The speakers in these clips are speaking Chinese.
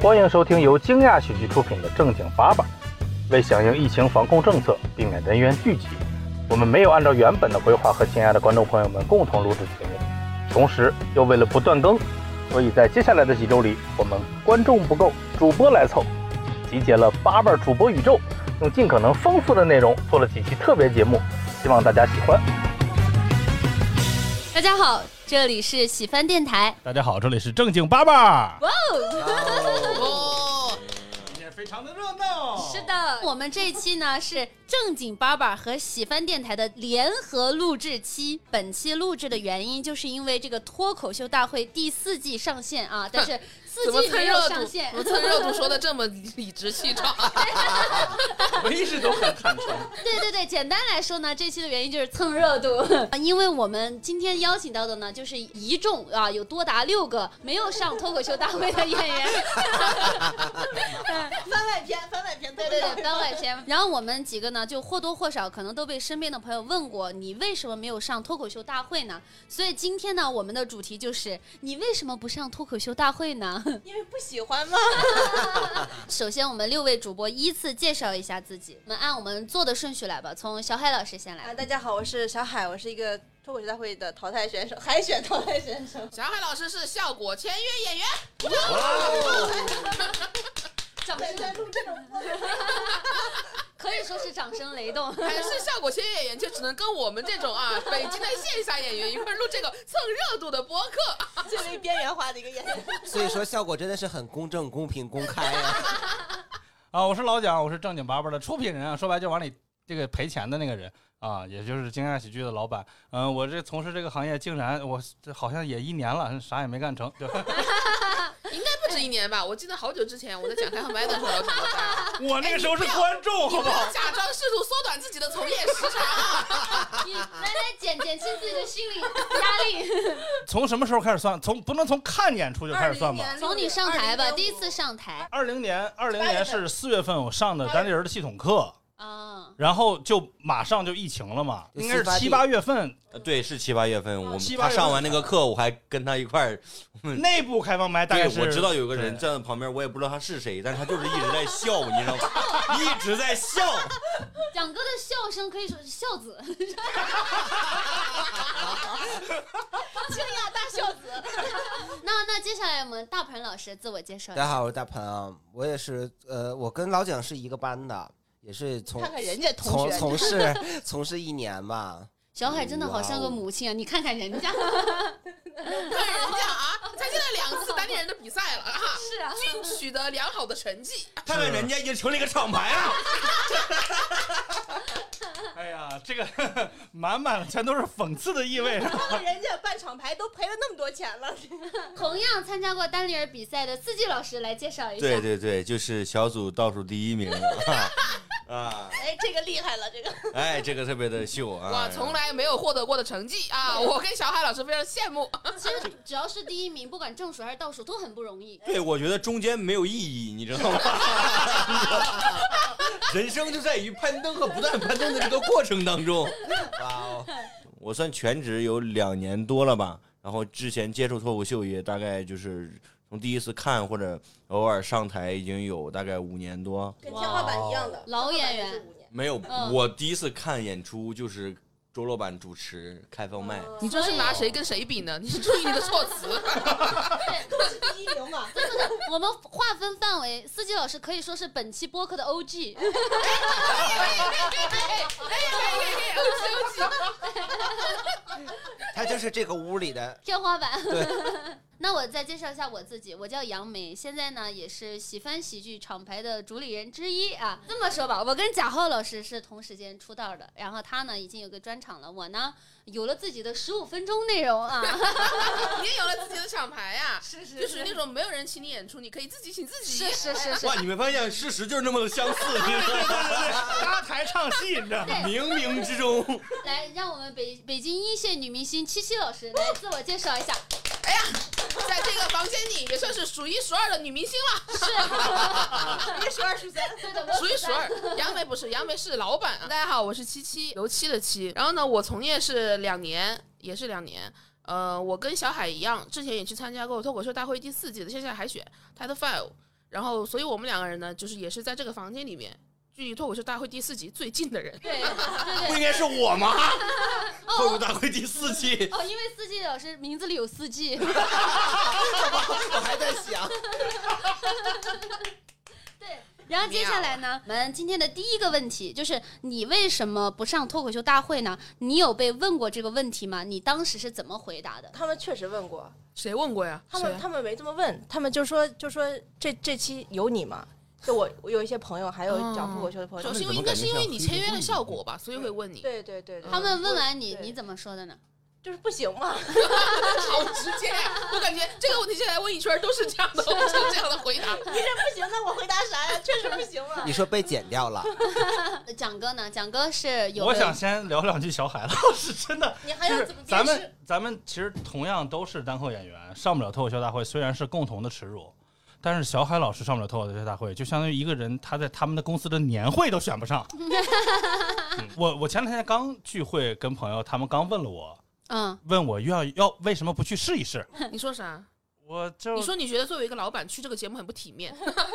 欢迎收听由惊讶喜剧出品的《正经八百》。为响应疫情防控政策，避免人员聚集，我们没有按照原本的规划和亲爱的观众朋友们共同录制节目。同时，又为了不断更，所以在接下来的几周里，我们观众不够，主播来凑，集结了八瓣主播宇宙，用尽可能丰富的内容做了几期特别节目，希望大家喜欢。大家好，这里是喜番电台。大家好，这里是正经爸爸。哇哦，今天非常的热闹。是的，我们这一期呢是正经爸爸和喜番电台的联合录制期。本期录制的原因，就是因为这个脱口秀大会第四季上线啊，但是四怎么季没有蹭热度？上线怎。么蹭热度说的这么 理直气壮？我一直都很坦诚。对对对，简单来说呢，这期的原因就是蹭热度，因为我们今天邀请到的呢，就是一众啊，有多达六个没有上脱口秀大会的演员。番外篇，番外篇，对对对，番外篇。然后我们几个呢，就或多或少可能都被身边的朋友问过，你为什么没有上脱口秀大会呢？所以今天呢，我们的主题就是你为什么不上脱口秀大会呢？因为不喜欢嘛。首先，我们六位主播依次介绍一下自己，我们按我们做的顺序来吧。从小海老师先来啊，来。大家好，我是小海，我是一个脱口秀大会的淘汰选手，海选淘汰选手。小海老师是效果签约演员，掌声在录这种播 可以说是掌声雷动。还是效果签约演员，就只能跟我们这种啊 北京的线下演员一块儿录这个蹭热度的播客。最为边缘化的一个演员。所以说效果真的是很公正、公平、公开啊！啊，我是老蒋，我是正经八百的出品人啊，说白就往里这个赔钱的那个人啊，也就是惊讶喜剧的老板。嗯、我这从事这个行业，竟然我这好像也一年了，啥也没干成。就应该不止一年吧？我记得好久之前我在讲开放麦的时候。我那个时候是观众，好不好？假装试图缩短自己的从业时长啊！你来来减减轻自己的心理压力。从什么时候开始算？从不能从看演出就开始算吧？从你上台吧，第一次上台二零年，二零年是四月份我上的单立人的系统课，啊，然后就马上就疫情了嘛，应该是七八月份呃，对，是七八月份，我们他上完那个课，我还跟他一块儿，内部开放麦，大概对，是我知道有个人站在旁边，我也不知道他是谁，但是他就是一直在笑，你知道吗？一直在笑。蒋哥的笑声可以说是孝子。清雅大孝子。那那接下来我们大鹏老师自我介绍一下。大家好，我是大鹏啊，我也是呃，我跟老蒋是一个班的，也是从看看人家同学，从从事从事一年吧。小海真的好像个母亲啊！你看看人家，看人家啊，参加了两次单立人的比赛了啊，是啊，均取得良好的成绩。看看人家已经成了一个厂牌了。哎呀，这个满满的全都是讽刺的意味。看看人家办厂牌都赔了那么多钱了。同样参加过丹尼尔比赛的四季老师来介绍一下。对对对，就是小组倒数第一名啊啊！哎，这个厉害了，这个。哎，这个特别的秀啊！我，从来没有获得过的成绩啊！我跟小海老师非常羡慕。其实只要是第一名，不管正数还是倒数，都很不容易。对，我觉得中间没有意义，你知道吗？人生就在于攀登和不断攀登的这个过程当中。哇哦，我算全职有两年多了吧，然后之前接触脱口秀也大概就是从第一次看或者偶尔上台已经有大概五年多。跟天花板一样的老演员没有，嗯我第一次看演出就是周老板主持开放麦。你这是拿谁跟谁比呢？你注意你的措辞。都是第一名嘛。我们划分范围，司机老师可以说是本期播客的 OG。他就是这个屋里的天花板。那我再介绍一下我自己，我叫杨梅，现在呢也是喜番喜剧厂牌的主理人之一啊。这么说吧，我跟贾浩老师是同时间出道的，然后他呢已经有个专场了，我呢有了自己的十五分钟内容啊。你也有了自己的厂牌呀、是是就属于那种没有人请你演出，你可以自己请自己。是是是是哇，，你们发现事实就是那么的相似？搭台唱戏，你知道吗？冥冥之中，来让我们北北京一线女明星七七老师来自我介绍一下。哎呀，在这个房间里也算是数一数二的女明星了，是 一数二数三，对的，数一数二。杨梅不是，杨梅是老板啊。大家好，我是七七，油漆的漆。然后呢，我从业是两年，也是两年。呃，我跟小海一样，之前也去参加过脱口秀大会第四季的线下海选 Title Five。然后所以我们两个人呢，就是也是在这个房间里面，距离脱口秀大会第四集最近的人。对对不应该是我吗？脱口秀大会第四季，哦，因为四季老师名字里有四季。我还在想，对，然后接下来呢，我们今天的第一个问题就是你为什么不上脱口秀大会呢？你有被问过这个问题吗？你当时是怎么回答的？他们确实问过，谁问过呀？他们他们没这么问，他们就说就说这这期有你吗？就我我有一些朋友，还有讲脱口秀的朋友，首先应该是因为你签约的效果吧，所以会问你。对对对对，他们问完你，你怎么说的呢？就是不行嘛，好直接呀！我感觉这个问题现在问一圈都是这样的，都是这样的回答。你这不行，那我回答啥呀？确实不行了你。说被剪掉了，呃 蒋哥呢？蒋哥是有我想先聊两句小海老师，真的你还就是要怎么解咱们？咱们其实同样都是单口演员，上不了脱口秀大会，虽然是共同的耻辱。但是小海老师上不了脱口秀大会，就相当于一个人他在他们的公司的年会都选不上。嗯我我前两天刚聚会，跟朋友他们刚问了我，嗯，问我要要为什么不去试一试？你说啥？我就你说你觉得作为一个老板去这个节目很不体面？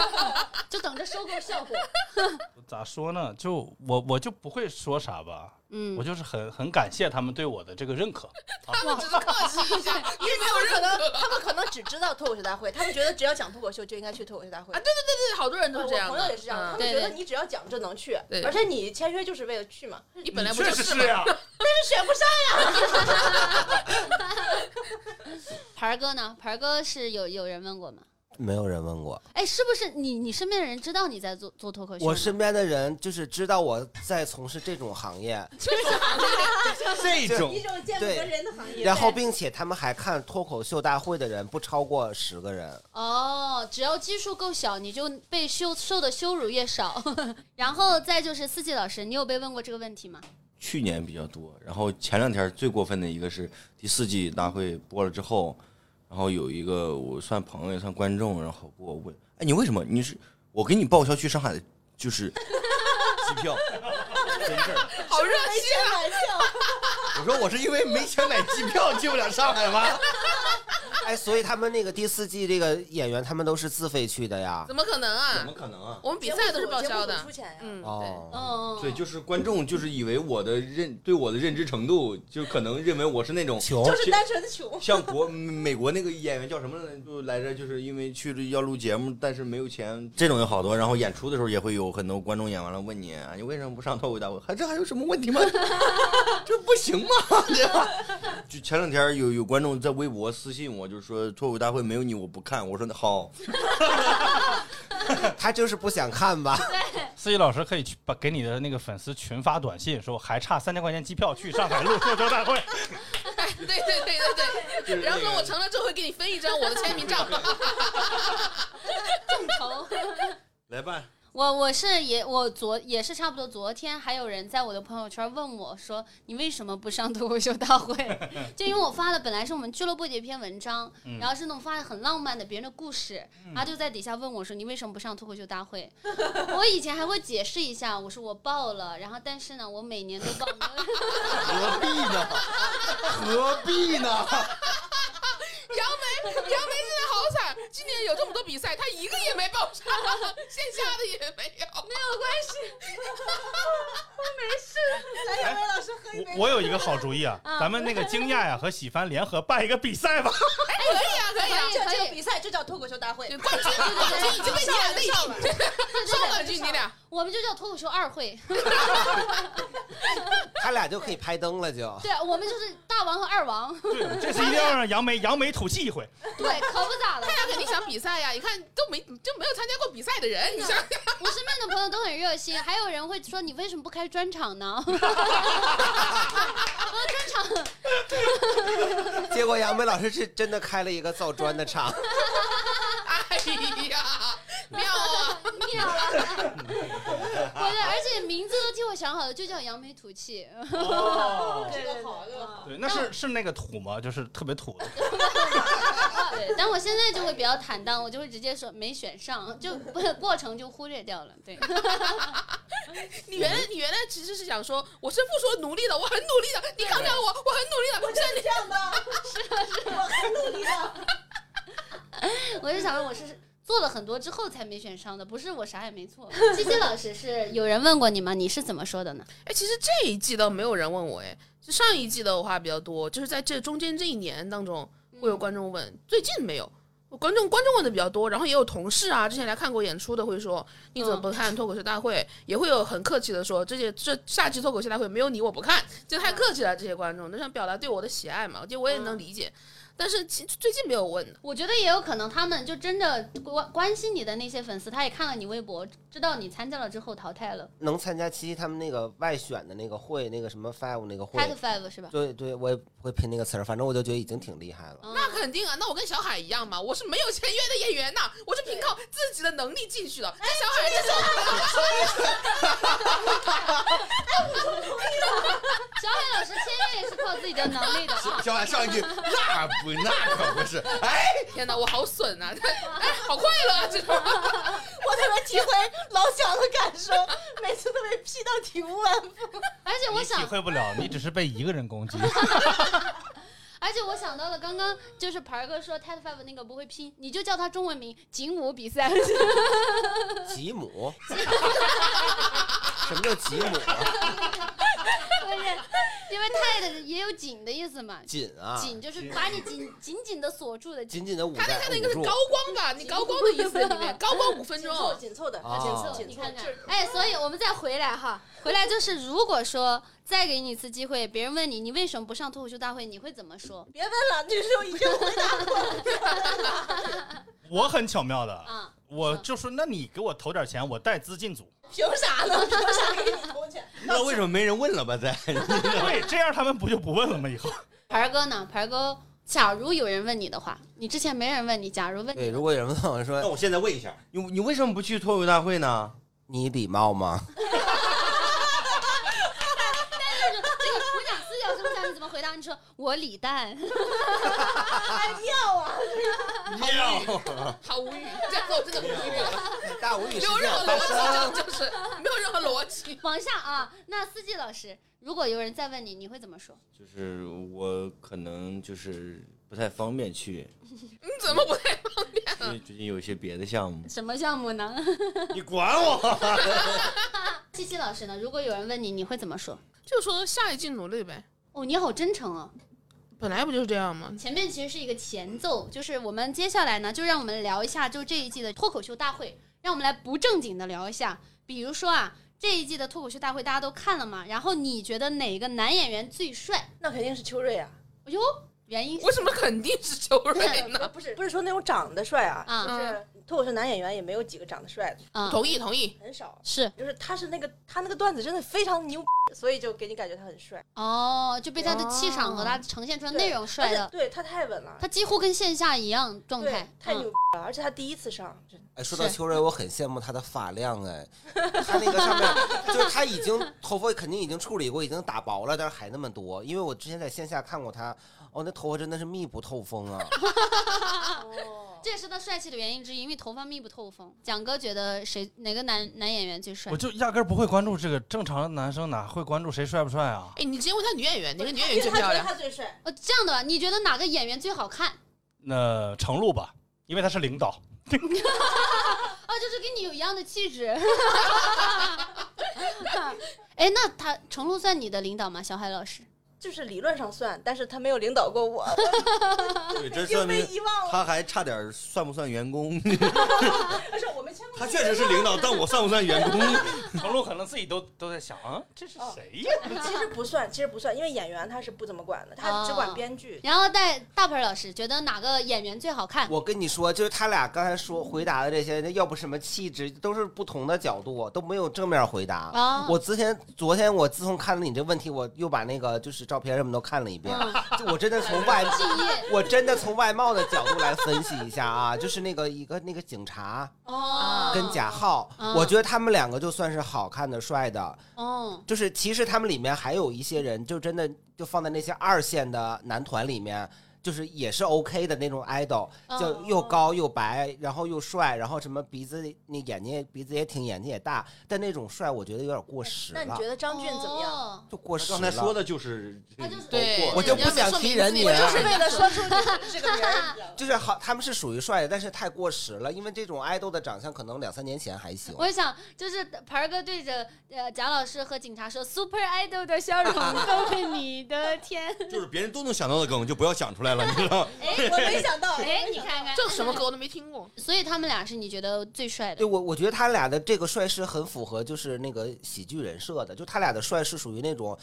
就等着收购效果。咋说呢？就我我就不会说啥吧，嗯我，就是很很感谢他们对我的这个认可。他们只是客气一下，因为没有可能。他们可能只知道脱口秀大会，他们觉得只要讲脱口秀就应该去脱口秀大会啊，对对对对，好多人都是这样我。朋友也是这样的，他嗯们觉得你只要讲就能去，而且你签约就是为了去嘛，你本来不确就是吗？实是呀，但是选不上呀。盆儿哥呢？盆儿哥是有有人问过吗？没有人问过。哎，是不是你你身边的人知道你在做做脱口秀？我身边的人就是知道我在从事这种行业，就是 这种一种见不得人的行业。然后并且他们还看脱口秀大会的人不超过十个人。哦，只要基数够小，你就被羞受的羞辱越少。然后再就是四季老师，你有被问过这个问题吗？去年比较多，然后前两天最过分的一个是第四季大会播了之后，然后有一个我算朋友也算观众，然后给我问，哎，你为什么你是我给你报销去上海的，就是 机票，真事儿。好热没心钱买票，我说我是因为没钱买机票去不了上海吗？哎，所以他们那个第四季这个演员，他们都是自费去的呀。怎么可能啊怎么啊？可能啊？我们比赛都是报销的出钱呀。嗯，对。哦，嗯，对，就是观众就是以为我的认对我的认知程度，就可能认为我是那种穷就是单纯的穷。像国美国那个演员叫什么来着？就来着，就是因为去了要录节目，但是没有钱，这种有好多。然后演出的时候也会有很多观众演完了问你，啊你为什么不上脱口大会？还这还有什么问题吗？这不行吗？对吧？就前两天有有观众在微博私信我，就是说脱口大会没有你我不看。我说那好，他就是不想看吧？司仪老师可以去把给你的那个粉丝群发短信，说还差三千块钱机票去上海录脱口大会。哎，对对对对对。然后说我成了之后会给你分一张我的签名照。众筹。来吧。我我是也我昨也是差不多昨天还有人在我的朋友圈问我说你为什么不上脱口秀大会？就因为我发的本来是我们俱乐部的一篇文章，然后是那种发的很浪漫的别人的故事，然后就在底下问我说你为什么不上脱口秀大会？我以前还会解释一下，我说我报了，然后但是呢我每年都报，何必呢？何必呢？杨梅，杨梅现在好惨，今年有这么多比赛，她一个也没报上，线下的也没有。没有关系，没事来，杨梅老师喝一杯。我我有一个好主意啊，咱们那个惊讶呀和喜番联合办一个比赛吧。哎，可以啊，可以啊。这可以这个比赛就叫脱口秀大会对，冠军，冠军已经被你俩内定，双冠军你俩。我们就叫脱口秀二会，他俩就可以拍灯了就。对我们就是大王和二王，对，这次一定要让杨梅扬眉吐气一回。对，可不咋的他俩肯定想比赛呀，一看都没就没有参加过比赛的人，你想想。我身边的朋友都很热心，还有人会说你为什么不开专场呢？我 专场结果杨梅老师是真的开了一个造砖的厂。哎呀，妙啊！妙了，我的，而且名字都替我想好了，就叫扬眉吐气。哦，这个好，这个好。对，那是是那个土吗？就是特别土的。对，但我现在就会比较坦荡，我就会直接说没选上，就过程就忽略掉了。对，你原来你原来其实是想说，我是不说努力的，我很努力的，你看看我，我很努力的。我是这样的，是是，我很努力的。我就想说我是做了很多之后才没选上的，不是我啥也没做。七七老师是有人问过你吗？你是怎么说的呢？哎，其实这一季倒没有人问我，哎，就上一季的话比较多，就是在这中间这一年当中会有观众问，最近没有。观众观众问的比较多，然后也有同事啊，之前来看过演出的会说你怎么不看脱口秀大会，也会有很客气的说这些这下期脱口秀大会没有你我不看，就太客气了这些观众，就想表达对我的喜爱嘛，我觉得我也能理解。但是其最近没有问的，我觉得也有可能，他们就真的关关心你的那些粉丝，他也看了你微博，知道你参加了之后淘汰了。能参加七七他们那个外选的那个会，那个什么 five 那个会 Cat Five 是吧？对对，我也不会拼那个词儿，反正我就觉得已经挺厉害了。嗯那肯定啊，那我跟小海一样嘛，我是没有签约的演员呐，我是凭靠自己的能力进去的。哎小海这种，小海老师签约也是靠自己的能上一句那不那可不是，哎，天哪，我好损啊！哎，好快乐啊！这种，我特别体会老蒋的感受，每次都被 P 到体无完肤。而且我想体，会不了，你只是被一个人攻击。而且我想到了刚刚就是盆儿哥说 Ted Five 那个不会拼，你就叫他中文名吉姆比赛。吉姆，什么叫吉姆啊？因为 Tat 也有紧的意思嘛，紧啊，紧就是把你紧紧紧的锁住的紧。紧紧的捂他在捂住那个是高。光吧？你高光的意思里面，高光五分紧凑钟。紧凑的，啊紧凑你看看哎，所以我们再回来哈，回来就是如果说再给你一次机会，别人问你你为什么不上脱口秀大会，你会怎么说？别问了，这是我已经回答过了。我很巧妙的，啊，我就说，那你给我投点钱，我带资进组。凭啥呢？凭啥给你投钱？那为什么没人问了吧？在 对，这样他们不就不问了吗？以后牌儿哥呢？牌儿哥，假如有人问你的话，你之前没人问你，假如问对，如果有人问我说那说我现在问一下，你你为什么不去脱口大会呢？你礼貌吗？这个鼓掌四角这么下，你怎么回答？你说我李诞，要啊！妙，好无语，这样子我真的无语了，大无语事没有任何逻。辑，就是没有任何逻辑。往下啊。那司机老师，如果有人再问你，你会怎么说？就是我可能就是不太方便去，你怎么不太方便因为最近有一些别的项目。什么项目呢？你管我？七七老师呢？如果有人问你，你会怎么说？就说下一季努力呗，哦，你好真诚啊。本来不就是这样吗？前面其实是一个前奏，就是我们接下来呢，就让我们聊一下，就这一季的脱口秀大会，让我们来不正经的聊一下。比如说啊，这一季的脱口秀大会大家都看了嘛，然后你觉得哪个男演员最帅？那肯定是秋瑞啊。哎呦，原因是为什么肯定是秋瑞呢？不是不是说那种长得帅啊，啊就是脱口秀男演员也没有几个长得帅的，啊，同意同意，很少。是。就是他是那个他那个段子真的非常牛，所以就给你感觉他很帅，哦，就被他的气场和他呈现出来的内容帅的，对他太稳了，他几乎跟线下一样状态，太嗯。牛了，而且他第一次上，哎，说到是。秋瑞，我很羡慕他的发量，哎，他那个上面就是他已经头发肯定已经处理过，已经打薄了，但是还那么多。因为我之前在线下看过他，哦，那头发真的是密不透风啊。哦，这也是他帅气的原因之一，因为头发密不透风。蒋哥觉得谁哪个男男演员最帅我？就压根儿不会关注这个，正常的男生哪会关注谁帅不帅啊？哎，你直接问他女演员，哪个女演员最漂亮？他最帅，呃，这样的吧，你觉得哪个演员最好看？那程璐吧，因为他是领导。啊，就是跟你有一样的气质。哎，那他程璐算你的领导吗？小海老师？就是理论上算，但是他没有领导过我，对，这已经被说明遗忘了。他还差点算不算员工？但是我们签过。他确实是领导，但我算不算员工？程璐可能自己都都在想啊，这是谁呀？其实不算，其实不算，因为演员他是不怎么管的，他只管编剧。然后带大鹏老师觉得哪个演员最好看？我跟你说，就是他俩刚才说回答的这些，那要不什么气质，都是不同的角度，都没有正面回答。啊我之前昨天我自从看了你这问题，我又把那个就是照片什么都看了一遍，嗯。就我真的从外我真的从外貌的角度来分析一下啊，就是那个一个那个警察哦，跟贾浩，嗯。我觉得他们两个就算是好看的、帅的，哦，就是其实他们里面还有一些人，就真的就放在那些二线的男团里面。就是也是 OK 的那种 idol，哦就又高又白，然后又帅，然后什么鼻子那眼睛鼻子也挺，眼睛也大，但那种帅我觉得有点过时了那你觉，得张俊怎么样？哦就过时了。刚才说的就是他就是对，我就不想提人名我就是为了说出这个名儿，就是好，他们是属于帅的，但是太过时了，因为这种爱豆的长相可能两三年前还行。我想，就是盆儿哥对着呃贾老师和警察说：“Super Idol 的笑容 都是你的天。就是别人都能想到的梗，就不要想出来了，你知道？” 哎，我没想到，哎，你看看这什么歌我都没听过。所以他们俩是你觉得最帅的？对我，我觉得他俩的这个帅是很符合就是那个喜剧人设的，就他俩的帅是属于那种，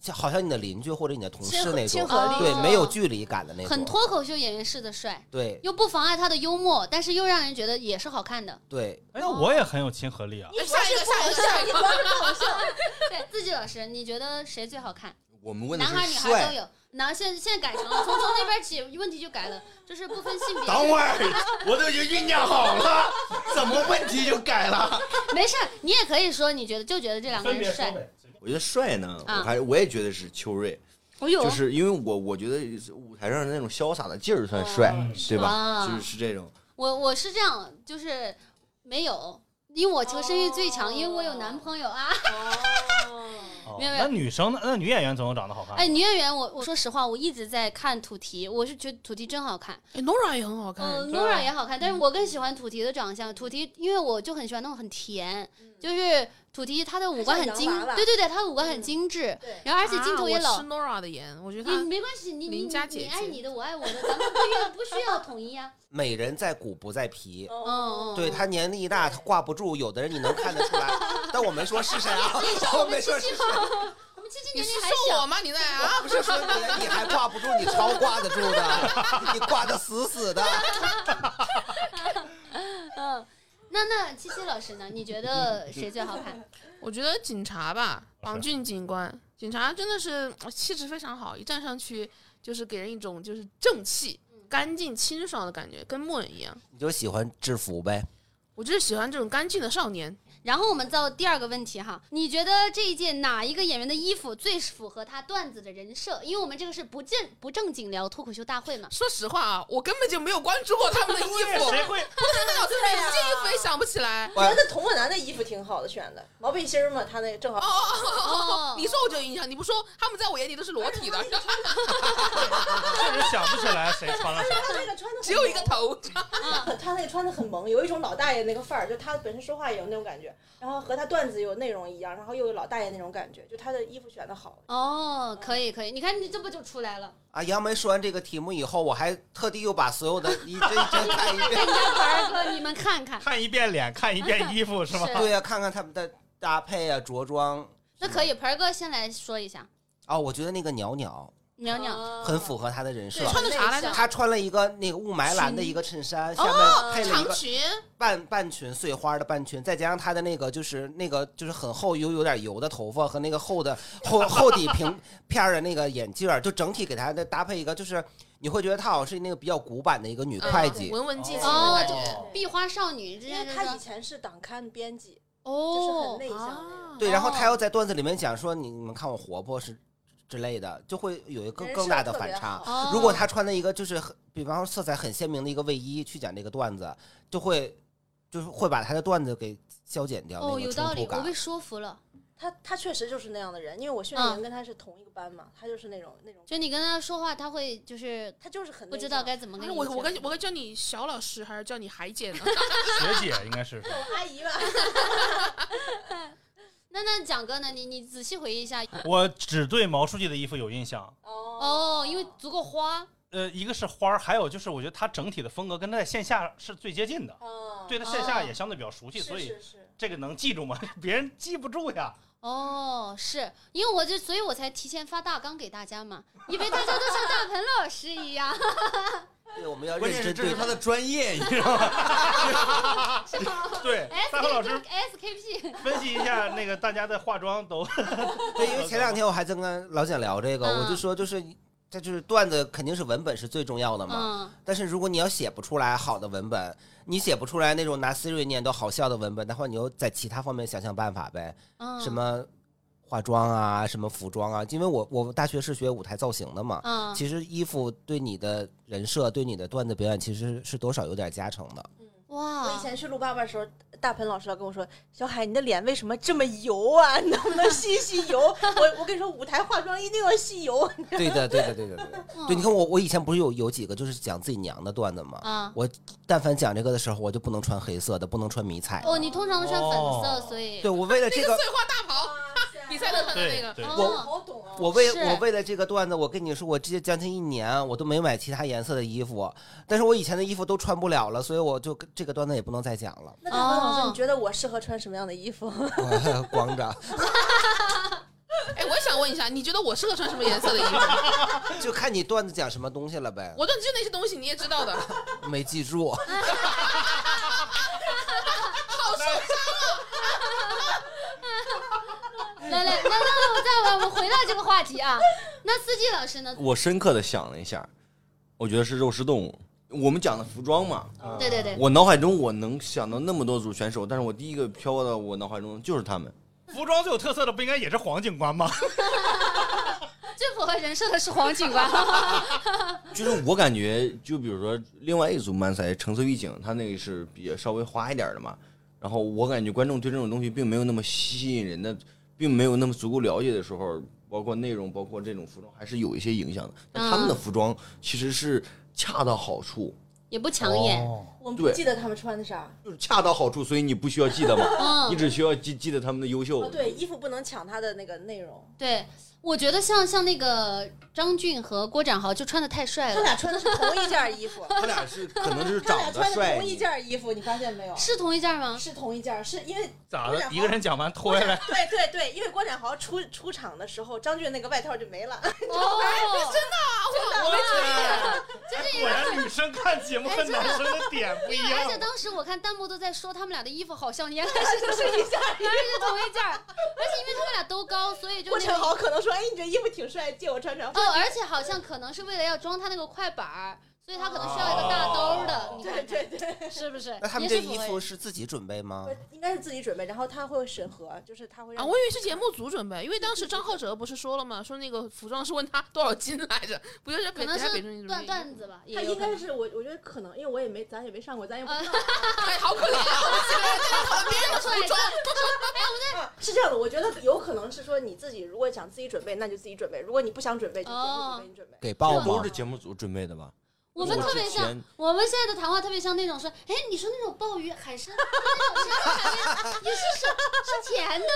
像好像你的邻居或者你的同事那种，亲和力对，哦没有距离感的那种，很脱口秀演员式的帅，对又不妨碍他的幽默，但是又让人觉得也是好看的。对。哎，那我也很有亲和力啊。你下一个，下一个，下一个。对，自己老师，你觉得谁最好看？我们问的男孩女孩都帅。有。男现在现在改成了，从从那边起问题就改了，就是不分性别。等会儿，我都已经酝酿好了，怎么问题就改了？没事儿，你也可以说你觉得就觉得这两个人帅。我觉得帅呢，啊我还我也觉得是秋瑞，就是因为我我觉得舞台上的那种潇洒的劲儿算帅，对吧？啊就是是这种。我我是这样，就是没有，因为我求生欲最强，因为我有男朋友啊。哦没有没有那女生呢？那女演员总有长得好看。哎，女演员，我我说实话，我一直在看土提，我是觉得土提真好看。哎，Nora 也很好看。嗯，Nora 也好看，但是我更喜欢土提的长相。土提，因为我就很喜欢那种很甜，就是土提她的五官很精对对对，她的五官很精致，对然后而且镜头也老啊我吃。Nora 的颜，我觉得你没关系，你你你邻家姐姐你爱你的，我爱我的，咱们不需要不需要统一啊。美人在骨不在皮，嗯嗯，对他年龄一大，他挂不住，有的人你能看得出来，但我没说是谁啊，我没说是谁，我们七七你是年龄还小，说我吗？你在啊？不是说你你还挂不住，你超挂得住的，你挂得死死的。嗯。那那七七老师呢？你觉得谁最好看？我觉得警察吧，王俊警官，警察真的是呃气质非常好，一站上去就是给人一种就是正气、干净清爽的感觉，跟木人一样。你就喜欢制服呗？我就是喜欢这种干净的少年。然后我们到第二个问题哈，你觉得这一届哪一个演员的衣服最符合他段子的人设？因为我们这个是不正不正经聊脱口秀大会嘛。说实话啊，我根本就没有关注过他们的衣服，谁会？那我真的一件衣服也想不起来。我觉得童文楠的衣服挺好的选的，毛背心儿嘛，他那个正好。哦你说我就有印象，你不说他们在我眼里都是裸体的，确实想不起来谁穿了啥。他那个穿的只有一个头。他那个穿的很萌，有一种老大爷那个范儿，就他本身说话也有那种感觉，然后和他段子有内容一样，然后又有老大爷那种感觉，就他的衣服选的好。哦，可以可以，你看你这不就出来了？啊，杨梅说完这个题目以后，我还特地又把所有的 一帧一帧看一遍。人家盆儿哥，你们看看，看一遍脸，看一遍衣服，是吗？是对呀、看看他们的搭配啊，着装。那可以，盆儿哥先来说一下，哦，我觉得那个袅袅苗苗。啊很符合她的人设。对，穿的啥来着？她穿了一个那个雾霾蓝的一个衬衫，下面哦，配了一个长裙，半半裙碎花的半裙，再加上她的那个就是那个就是很厚又有点油的头发和那个厚的厚厚底平片儿的那个眼镜儿，就整体给她的搭配一个就是你会觉得她好像是那个比较古板的一个女会计。文文静静哦的感觉。壁花少女之因为前是说他以前是党刊编辑，哦就是很哦，内向对，然后她又在段子里面讲说你你们看我活泼是之类的，就会有一个更大的反差。如果他穿的一个就是很，比方说色彩很鲜明的一个卫衣去讲这个段子，就会就是会把他的段子给消减掉哦，有道理，我被。说服了。他他确实就是那样的人，因为我训嗯练营跟他是同一个班嘛，他就是那种那种，就你跟他说话，他会就是他就是很不知道该怎么跟哎我我该我该叫你小老师还是叫你海姐呢？学姐应该是。我阿姨吧。那那蒋哥呢？你你仔细回忆一下我只对毛书记的衣服有印象。哦，因为足够花。呃，一个是花儿，还有就是我觉得他整体的风格跟他在线下是最接近的，哦对他线下也相对比较熟悉，所以这个能记住吗？别人记不住呀。哦，是因为我就所以我才提前发大纲给大家嘛，以为大家都像大鹏老师一样。对，我们要关认真对键是这是他的专业，你知道吗？对，大鹏老师 SKP 分析一下那个大家的化妆都对，因为前两天我还在跟老蒋聊这个，嗯我就说就是。这就是段子，肯定是文本是最重要的嘛。嗯，但是如果你要写不出来好的文本，你写不出来那种拿 Siri 念都好笑的文本的话，你就在其他方面想想办法呗。嗯什么化妆啊，什么服装啊，因为我我大学是学舞台造型的嘛，嗯，其实衣服对你的人设、对你的段子表演，其实是多少有点加成的。我哇以，前去录爸爸的时候，大鹏老师要跟我说：“小海，你的脸为什么这么油啊？你能不能吸吸油？” 我我跟你说，舞台化妆一定要吸油。对的，对的，对的，对的。嗯对，你看我我以前不是有有几个就是讲自己娘的段子吗？啊，我但凡讲这个的时候，我就不能穿黑色的，不能穿迷彩。哦，你通常都穿粉色，哦所以对我为了这个，那个碎花大袍，比赛的穿的那个，我好懂啊！我为我为了这个段子，我跟你说，我这将近一年我都没买其他颜色的衣服，但是我以前的衣服都穿不了了，所以我就这个段子也不能再讲了，那老师，哦你觉得我适合穿什么样的衣服？我 光着哎，我也想问一下，你觉得我适合穿什么颜色的衣服？就看你段子讲什么东西了呗。我段子就那些东西，你也知道的。没记住，来来，那那我再我们回到这个话题啊，那司机老师呢？我深刻的想了一下，我觉得是肉食动物。我们讲的服装嘛，对对对，我脑海中我能想到那么多组选手，但是我第一个飘到我脑海中就是他们。服装最有特色的不应该也是黄警官吗？最符合人设的是黄警官。就是我感觉，就比如说另外一组漫才橙色预警，它那个是比较稍微花一点的嘛。然后我感觉观众对这种东西并没有那么吸引人的，并没有那么足够了解的时候，包括内容，包括这种服装，还是有一些影响的。但他们的服装其实是恰到好处，也不抢眼，哦我们不对记得他们穿的啥。就是恰到好处，所以你不需要记得嘛，嗯你只需要记记得他们的优秀哦，。对，衣服不能抢他的那个内容。对，我觉得像像那个张俊和郭展豪就穿的太帅了，他俩穿的是同一件衣服，他俩是 可能是他俩长得帅穿的同，一件衣服，你发现没有？是同一件吗？是同一件，是因为咋的？郭展豪一个人讲完脱下来，对对对，因为郭展豪出出场的时候，张俊那个外套就没了。哦，真的，女生看节目和男生的点不一样而且。当时我看弹幕都在说他们俩的衣服好像，原来是同一件，原来是同一件，而且因为他们俩都高，所以就郭展那个豪可能说：“哎，你这衣服挺帅，借我穿穿。”哦，而且好像可能是为了要装他那个快板儿，所以他可能需要一个大兜儿的，你看对对对，是不是？那他们这衣服是自己准备吗？应该是自己准备，然后他会审核，就是他会啊，我以为是节目组准备，因为当时张浩哲不是说了吗？说那个服装是问他多少斤来着，不就是给可能是段段子吧，他。应该是我，我觉得可能，因为我也没，咱也没上过，咱也不知道。哎，好可怜别人的服装，啊 是这样的，我觉得有可能是说你自己如果想自己准备，那就自己准备；如果你不想准备，就节目组给你准备。给报吗都是？节目组准备的吧？我们特别像，我们现在的谈话特别像那种说，哎，你说那种鲍鱼、海参，那种深海边，你是是是甜的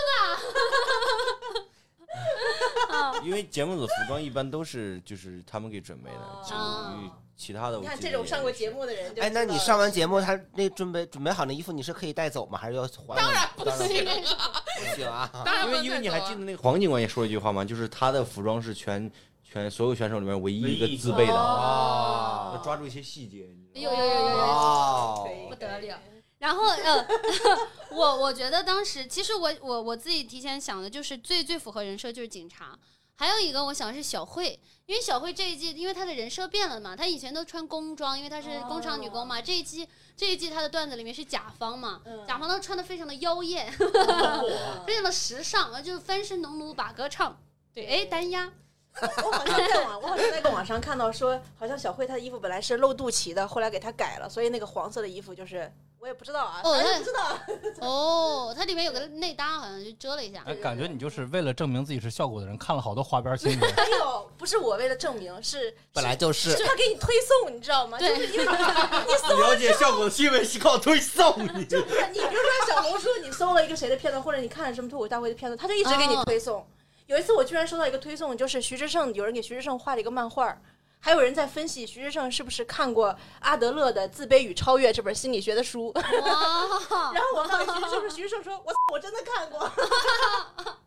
吧？啊，因为节目组服装一般都是就是他们给准备的，至于其他的我你看这种上过是节目的人哎，那你上完节目，他那准备准备好那衣服，你是可以带走吗？还是要还我？当然不行，不行啊！当然不因为因为你还记得那个黄警官也说了一句话吗？就是他的服装是全全所有选手里面唯一一个自备的，哦。要抓住一些细节。你知道吗？有有有有。有，哦。可以不得了。然后呃，我我觉得当时其实我我我自己提前想的就是最最符合人设就是警察，还有一个我想的是小慧，因为小慧这一季因为她的人设变了嘛，她以前都穿工装，因为她是工厂女工嘛，这一季这一季她的段子里面是甲方嘛，嗯。甲方都穿的非常的妖艳，哦 非常的时尚，啊，就是翻身农奴把歌唱，对，哎单压，我好像在网，我好像在网上看到说，好像小慧她的衣服本来是露肚脐的，后来给她改了，所以那个黄色的衣服就是我也不知道啊，哦那反正不知道。哦，它里面有个内搭，好像就遮了一下，哎，感觉你就是为了证明自己是效果的人，看了好多花边新闻。没有，不是我为了证明，是本来就是是他给你推送，你知道吗？对就是因为你了解效果的新闻是靠推送，你这不是你，比如说小红书，你搜了一个谁的片段，或者你看了什么脱口大会的片段，他就一直给你哦推送。有一次我居然收到一个推送，就是徐志胜，有人给徐志胜画了一个漫画，还有人在分析徐志胜是不是看过阿德勒的《自卑与超越》这本心理学的书。哇，然后我发给徐志胜，徐志胜说：“我我真的看过。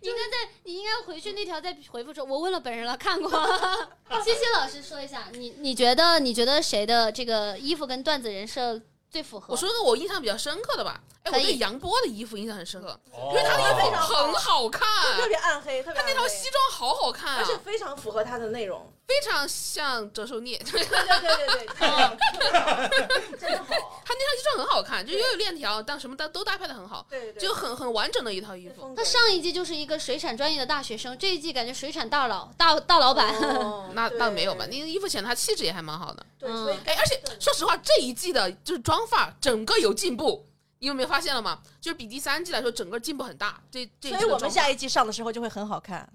你应该在，你应该回去那条再回复说，我问了本人了，看过。谢谢老师说一下，你你觉得你觉得谁的这个衣服跟段子人设最符合？我说个我印象比较深刻的吧，哎，我对杨波的衣服印象很深刻，因因为他的衣服非常很好看，特别暗黑，特别他那套西装好好看而且啊，非常符合他的内容。非常像折寿孽，对对对对对，真的好。他那套西装很好好看，就又有链条，但什么都都搭配的很好，对对，就很很完整的一套衣服。他上一季就是一个水产专业的大学生，这一季感觉水产大佬大大老板。哦 那倒没有吧，那个衣服显得他气质也还蛮好的。对，嗯所以哎，而且说实话，这一季的就是妆发整个有进步，你有没有发现了吗？就是比第三季来说，整个进步很大。这这一所以我们下一季上的时候就会很好看。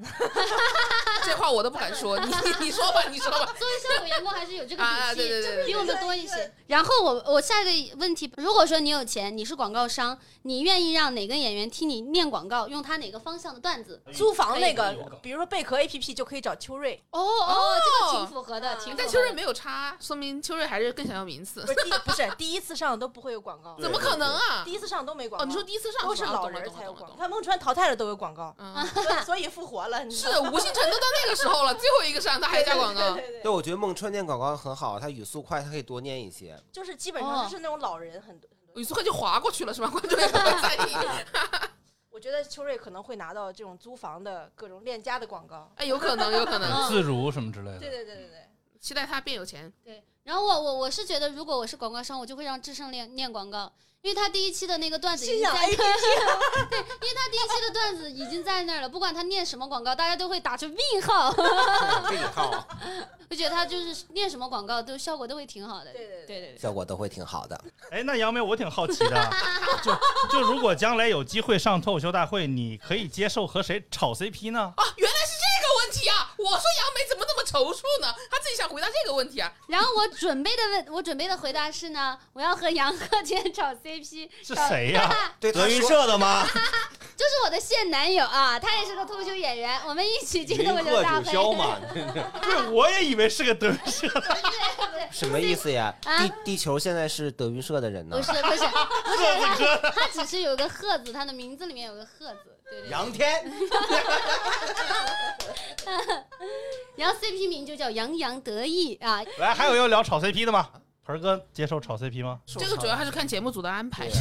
这话我都不敢说，你 你说吧，你说吧。作为效果员工还是有这个啊，底气，对对对对比我，们多一些。然后我我下一个问题，如果说你有钱，你是广告商，你愿意让哪个演员替你念广告，用他哪个方向的段子？租房那个比如说贝壳 A P P 就可以找秋瑞，哦哦，这个挺符合的，挺符合的。但秋瑞没有差，说明秋瑞还是更想要名次不。是第不是第一次上都不会有广告，怎么可能啊第？一次上都没广告。哦，你说第一次上都是老人才有广告，懂了懂了看孟川淘汰了都有广告，嗯，所以复活了。你知是道吗吴星辰都到那个时候了，最后一个上他还加广告对。对对对，我觉得孟川念广告很好，他语速快，他可以多念一些。就是基本哦上就是那种老人很多。语速快就划过去了是吧？观众也不会在意。我觉得秋瑞可能会拿到这种租房的各种链家的广告。哎，有可能，有可能。嗯 自如什么之类对的。对对对对，期待他变有钱。对，然后我我我是觉得，如果我是广告商，我就会让智胜念念广告，因为他第一期的那个段子已经在 对，因为他第一期的段子已经在那儿了，不管他念什么广告，大家都会打出 问号。这一套我觉得他就是念什么广告都效果都会挺好的。对对对对对对。效果都会挺好的。哎，那杨梅，我挺好奇的，就就如果将来有机会上脱口秀大会，你可以接受和谁炒 CP 呢？啊，原来是这个问题啊！我说杨梅怎么那么踌躇呢？他自己想回答这个问题啊。然后我准备的问，我准备的回答是呢，我要和杨鹤天炒 CP，是谁呀 对，德云社的吗？就是我的现男友啊，他也是个脱口秀演员，我们一起进云脱口秀鹤大会。九霄嘛，对，我也以为是个德云社的。什么意思呀？啊地地球现在是德云社的人呢不？是不是不是，他只是有个鹤字，他的名字里面有个鹤字，对对对。杨天，然后 CP 名就叫洋洋得意啊，来，还有要聊炒 CP 的吗？盆儿哥接受炒 CP 吗？这个主要还是看节目组的安排。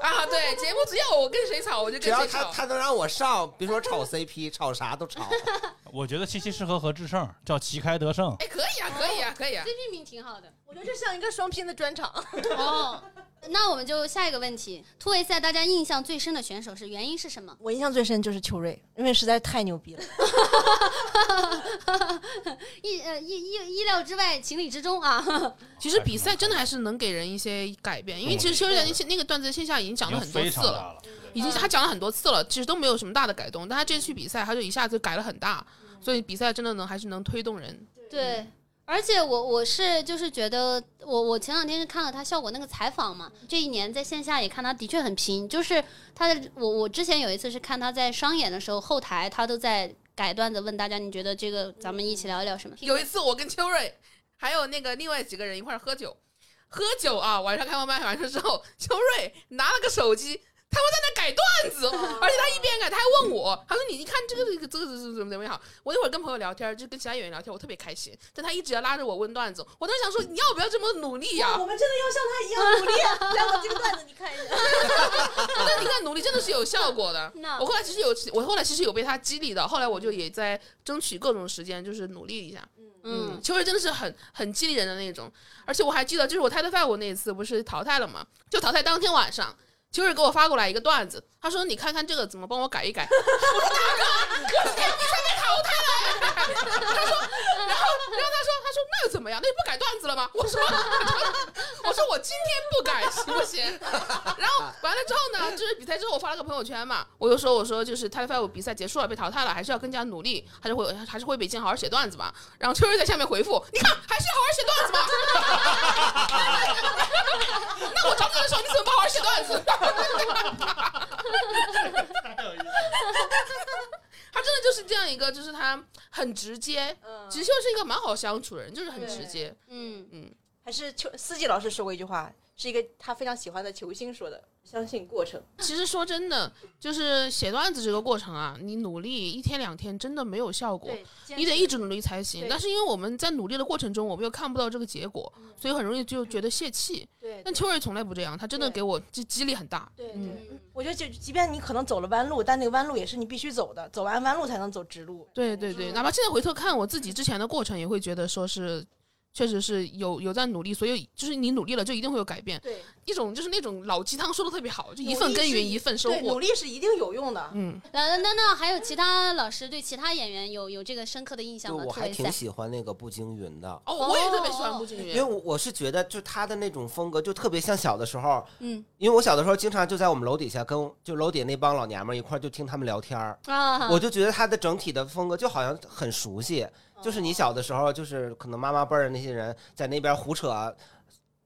啊，对，节目组要我跟谁吵，我就只要他跟谁吵。他能让我上，别说炒 CP，炒啥都炒。我觉得七七适合和志胜，叫旗开得胜。哎，可以啊，可以啊，可以啊。CP 名挺好的。我觉得这像一个双拼的专场。哦，那我们就下一个问题，突围赛大家印象最深的选手是原因是什么？我印象最深就是邱瑞，因为实在太牛逼了。意呃意意意料之外，情理之中啊。其实比赛真的还是能给人一些改变，因为其实邱瑞在那些那个段子线下已经讲了很多次了。已经他讲了很多次了，其实都没有什么大的改动，但他这次去比赛，他就一下子改了很大，所以比赛真的能还是能推动人。对，而且我我是就是觉得我我前两天是看了他效果那个采访嘛，这一年在线下也看他的确很拼，就是他的我我之前有一次是看他在商演的时候后台他都在改段子问大家你觉得这个咱们一起聊一聊什么？有一次我跟邱瑞还有那个另外几个人一块喝酒，喝酒啊，晚上开完麦完事之后，邱瑞拿了个手机。他们在那改段子，而且他一边改，他还问我，他说你你看这个这个这个这个怎么怎么样？我那会儿跟朋友聊天，就跟其他演员聊天，我特别开心，但他一直要拉着我问段子，我当时想说你要不要这么努力呀、我们真的要像他一样努力。来，我这个段子你看一下。但你看努力真的是有效果的。那我后来其实有，我后来其实有被他激励的，后来我就也在争取各种时间，就是努力一下。嗯，秋月真的是很很激励人的那种，而且我还记得，就是我 Title Five 那一次不是淘汰了嘛，就淘汰当天晚上。秋日给我发过来一个段子，他说：“你看看这个怎么帮我改一改。” 我说：“大哥，我今天比赛被淘汰了。” 他说，然后，他说：“他说那又怎么样？那就不改段子了吗？” 我说：“ 我说我今天不改行不行？”然后完了之后呢，就是比赛之后我发了个朋友圈嘛，我就说我说就是 Title Five 比赛结束了，被淘汰了，还是要更加努力，还是会还是会北京好好写段子吧。然后秋瑞在下面回复，你看还是要好好写段子嘛。那我找你的时候，你怎么不好好写段子？他真的就是这样一个，就是他很直接，嗯。直秀是一个蛮好相处的人，就是很直接。嗯。嗯，还是秋四季老师说过一句话，是一个他非常喜欢的球星说的：“相信过程。其实说真的，就是写段子这个过程啊，你努力一天两天真的没有效”果。你得一直努力才行对，但是因为我们在努力的过程中，我们又看不到这个结果，所以很容易就觉得泄气。对但秋瑞从来不这样，他真的给我激激励很大。对对嗯，我觉得就即便你可能走了弯路，但那个弯路也是你必须走的，走完弯路才能走直路。对对对，哪怕现在回头看我自己之前的过程，也会觉得说是确实是有有在努力，所以就是你努力了，就一定会有改变。对，一种就是那种老鸡汤说的特别好，就一份耕耘一份收获，努。力是一定有用的。嗯，那那那还有其他老师对其他演员有有这个深刻的印象吗？我还挺喜欢那个步惊云的。哦，我也特别喜欢哦步惊云因为。我我是觉得，就他的那种风格，就特别像小的时候，嗯因为我小的时候经常就在我们楼底下跟就楼底那帮老娘们一块儿就听他们聊天儿，啊，我就觉得他的整体的风格就好像很熟悉，就是你小的时候，就是可能妈妈辈儿的那些人在那边胡扯，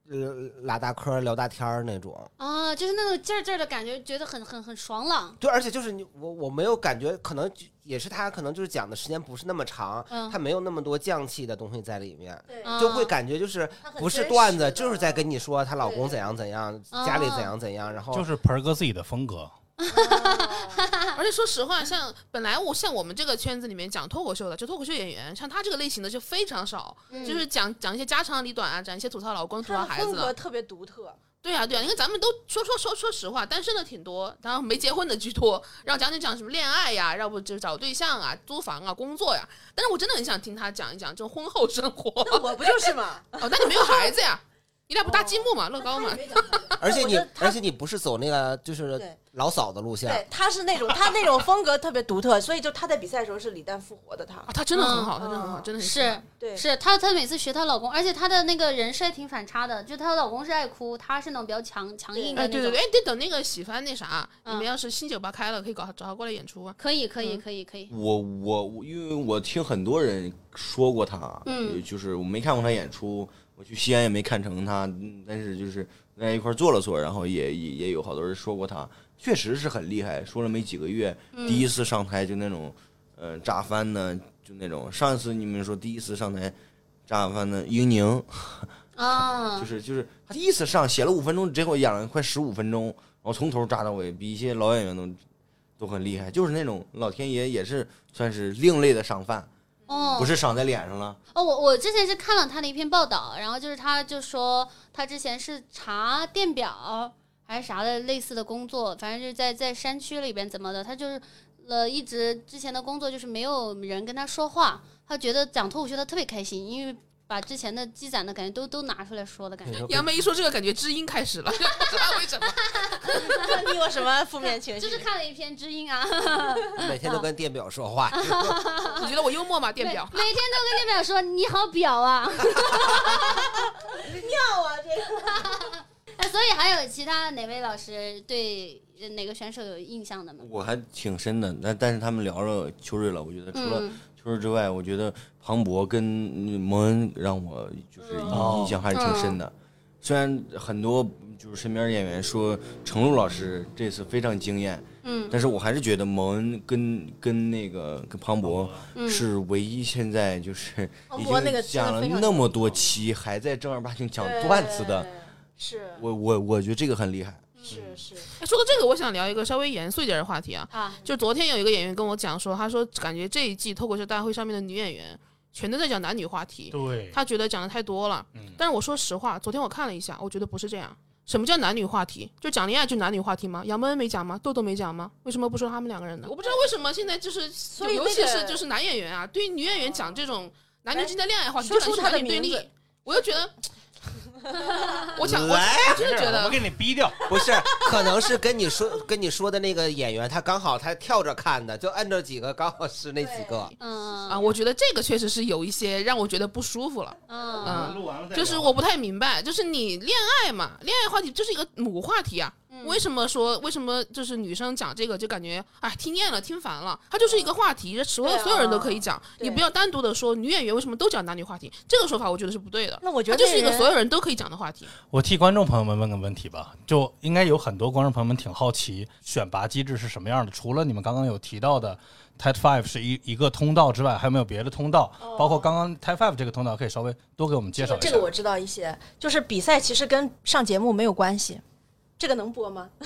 呃，拉大嗑聊大天儿那种。啊，就是那种劲儿劲儿的感觉，觉得很很很爽朗。对，而且就是你我我没有感觉，可能也是他可能就是讲的时间不是那么长，嗯他没有那么多匠气的东西在里面，就会感觉就是不是段子，就是在跟你说她老公怎样怎样，啊家里怎样怎样，然后就是盆儿哥自己的风格。而且说实话，像本来我像我们这个圈子里面讲脱口秀的，就脱口秀演员，像他这个类型的就非常少，嗯就是讲讲一些家长里短啊，讲一些吐槽老公、吐槽孩子的。格特别独特。对啊，对啊，你看咱们都说说说说实话，单身的挺多，然后没结婚的居多，然后讲讲讲什么恋爱呀，要不就是找对象啊、租房啊、工作呀。但是我真的很想听他讲一讲这种婚后生活。那我不就是嘛？哦，那你没有孩子呀？你俩不搭积木嘛，乐高嘛 而且你而且你不是走那个就是老嫂子路线，对，他是那种他那种风格特别独特，所以就他在比赛的时候是李诞复活的他啊，。他真的很好，嗯他真的很好，真的是对，是，她她每次学她老公，而且她的那个人设也挺反差的，就她老公是爱哭，她是那种比较强强硬的哎，那种。对对对，哎，得等那个喜欢那啥，你嗯们要是新酒吧开了，可以搞找他过来演出啊。可以可以嗯可以可以，我我我，因为我听很多人说过他，嗯就是我没看过他演出，我去西安也没看成他，嗯但是就是在一块儿坐了坐，然后也也也有好多人说过他，确实是很厉害。说了没几个月，嗯第一次上台就那种，呃，炸翻的，就那种。上一次你们说第一次上台炸翻的英宁，啊 就，是就是他第一次上写了五分钟，结果演了快十五分钟，然后从头炸到尾，比一些老演员都都很厉害。就是那种老天爷也是算是另类的赏饭，哦，不是赏在脸上了。哦，我我之前是看了他的一篇报道，然后就是他就说他之前是查电表还是啥的类似的工作，反正就是在在山区里边怎么的，他就是呃一直之前的工作就是没有人跟他说话，他觉得讲脱口秀他特别开心，因为把之前的积攒的感觉都都拿出来说的感觉。杨梅一说这个，感觉知音开始了，不 知道为什么。你有什么负面情绪？就是看了一篇知音啊，每天都跟电表说话，你觉得我幽默吗？电表每天都跟电表说你好表啊，尿啊，这个哎所以还有其他哪位老师对呃哪个选手有印象的吗？我还挺深的，但但是他们聊了秋瑞了，我觉得除了嗯秋瑞之外，我觉得庞博跟蒙恩让我就是嗯印象还是挺深的。虽然很多就是身边演员说程璐老师这次非常惊艳，嗯。但是我还是觉得蒙恩跟跟那个跟庞博嗯。是唯一现在就是已经讲了那么多期还在正儿八经讲段子的，是。我我我觉得这个很厉害。是是，哎说到这个，我想聊一个稍微严肃一点的话题啊。啊，就昨天有一个演员跟我讲说，他说感觉这一季脱口秀大会上面的女演员全都在讲男女话题，对，他觉得讲的太多了。嗯但是我说实话，昨天我看了一下，我觉得不是这样。什么叫男女话题？就讲恋爱就男女话题吗？杨蒙恩没讲吗？豆豆没讲吗？为什么不说他们两个人呢？我不知道为什么现在就是，尤所以尤其是就是男演员啊，对于女演员讲这种男女之间的恋爱话题，就感觉说出他的男女对立名字。我就觉得，我想我真的觉得我给你逼掉。不是，可能是跟你说跟你说的那个演员，他刚好他跳着看的，就摁着几个，刚好是那几个。嗯啊，我觉得这个确实是有一些让我觉得不舒服了。嗯嗯录完了就是我不太明白，就是你恋爱嘛，恋爱话题就是一个母话题啊。嗯为什么说为什么就是女生讲这个就感觉哎听厌了听烦了？它就是一个话题，所有所有人都可以讲，你不要单独的说女演员为什么都讲男女话题，这个说法我觉得是不对的。那我觉得就是一个所有人都可以讲的话题。我替观众朋友们问个问题吧，就应该有很多观众朋友们挺好奇选拔机制是什么样的。除了你们刚刚有提到的 TED Five 是一一个通道之外，还有没有别的通道？包括刚刚 TED Five 这个通道，可以稍微多给我们介绍一下。这个我知道一些，就是比赛其实跟上节目没有关系。这个能播吗？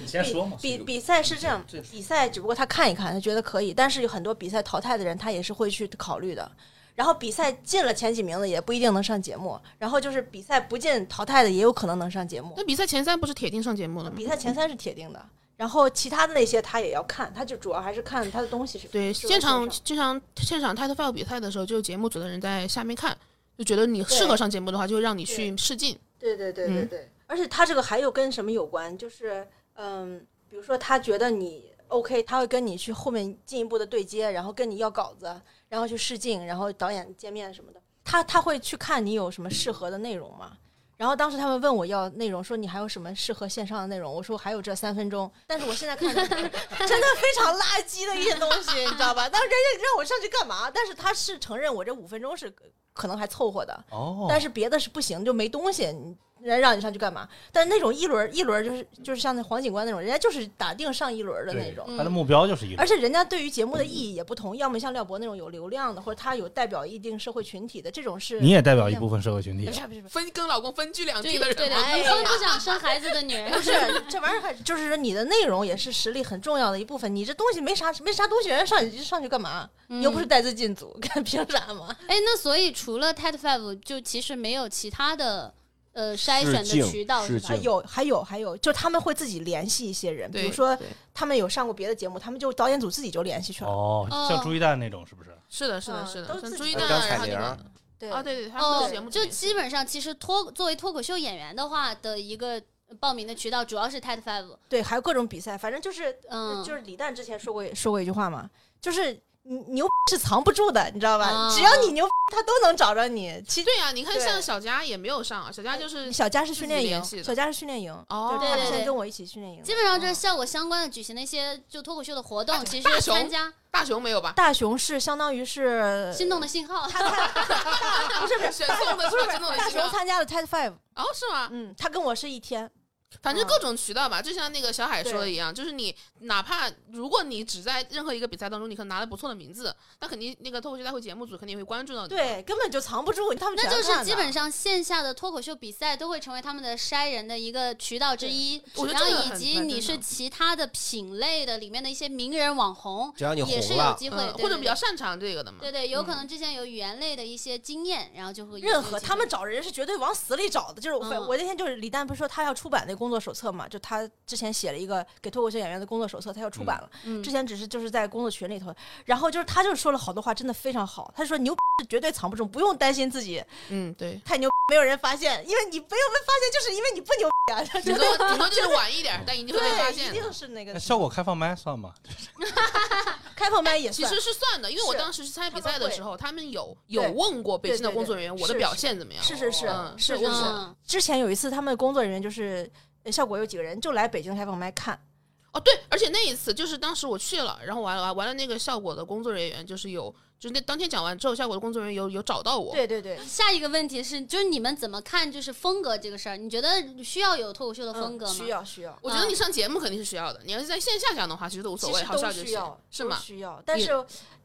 你先说嘛。比比赛是这样，比赛只不过他看一看，他觉得可以，但是有很多比赛淘汰的人，他也是会去考虑的。然后比赛进了前几名的也不一定能上节目，然后就是比赛不进淘汰的也有可能能上节目那。比赛前三不是铁定上节目了吗？比赛前三是铁定的，然后其他的那些他也要看，他就主要还是看他的东西是对，现场上现场现场 Title Five 比赛的时候，就有节目组的人在下面看，就觉得你适合上节目的话，就会让你去试镜。对对对对嗯对，而且他这个还有跟什么有关？就是嗯，比如说他觉得你 OK，他会跟你去后面进一步的对接，然后跟你要稿子，然后去试镜，然后导演见面什么的。他他会去看你有什么适合的内容吗？然后当时他们问我要内容，说你还有什么适合线上的内容？我说还有这三分钟，但是我现在看 真的非常垃圾的一些东西，你知道吧？但是人家让我上去干嘛？但是他是承认我这五分钟是可能还凑合的，哦，但是别的是不行，就没东西，你人让你上去干嘛？但是那种一轮一轮就是就是像那黄警官那种，人家就是打定上一轮的那种。他的目标就是一轮而且人家对于节目的意义也不同，要么像廖博那种有流量的，或者他有代表一定社会群体的，这种是你也代表一部分社会群体不，是不是分跟老公分居两对地的人对对，吗，哎呀离婚不想生孩子的女人不是这玩意儿还就是说你的内容也是实力很重要的一部分，你这东西没啥没啥东西，人家上你上去干嘛？你又不是带资进组，干凭啥嘛？哎，那所以除了 TED Five，就其实没有其他的呃筛选的渠道是吧？有还有还有，就他们会自己联系一些人，比如说他们有上过别的节目，他们就导演组自己就联系去了。哦，像朱一蛋那种是不是？是的，是的，嗯是的，像朱一蛋然后那个对啊，对对，他们的节目，哦就基本上其实脱作为脱口秀演员的话的一个报名的渠道主要是 TED Five，对，还有各种比赛，反正就是，嗯，就是李诞之前说过说过一句话嘛，就是你牛是藏不住的，你知道吧？啊只要你牛，他都能找着你。其实对呀，你看对像小佳也没有上啊，小佳就是小佳是训练营小佳是训练营，哦就是他对对对之前跟我一起训练营。基本上就是嗯效果相关的举行的一些就脱口秀的活动，其大熊实参加大熊没有吧？大熊是相当于是 心动的信号，他他 不是不是选送的是大熊参加了 TED Five，哦，是吗？嗯，他跟我是一天，反正各种渠道吧，就像那个小海说的一样，就是你哪怕如果你只在任何一个比赛当中，你可能拿了不错的名字，那肯定那个脱口秀大会节目组肯定会关注到你。，对，根本就藏不住，他们那就是基本上线下的脱口秀比赛都会成为他们的筛人的一个渠道之一，然后我觉得以及你是其他的品类的里面的一些名人网红，只要你也是红了，有机会，嗯，或者比较擅长这个的嘛。对对，有可能之前有语言类的一些经验，然后就会任有机会何他们找人是绝对往死里找的，就是我、嗯。我那天就是李诞不是说他要出版那工作手册嘛，就他之前写了一个给脱口秀演员的工作手册，他要出版了，嗯之前只是就是在工作群里头，然后就是他就说了好多话，真的非常好，他说牛是绝对藏不住，不用担心自己嗯，对，太牛，没有人发现，因为你没有被发现，就是因为你不牛呀、啊，顶多顶多就是晚一点，但一定会被发，现的。一定是那个效果开放麦算吗？开放麦也算其实是算的，因为我当时是参加比赛的时候，他们有对有问过北京的工作人员我的表现怎么样。是是是嗯是是是，嗯之前有一次他们工作人员就是呃效果有几个人就来北京开放麦看。哦，对，而且那一次就是当时我去了，然后完了完了那个效果的工作人员就是有，就是那当天讲完之后，效果的工作人员有有找到我。对对对，下一个问题是，就是你们怎么看就是风格这个事儿？你觉得需要有脱口秀的风格吗？嗯需要需要。我觉得你上节目肯定是需要的，你要是在线下讲的话，其实都无所谓，好笑就行需要，，是吗？需要，但是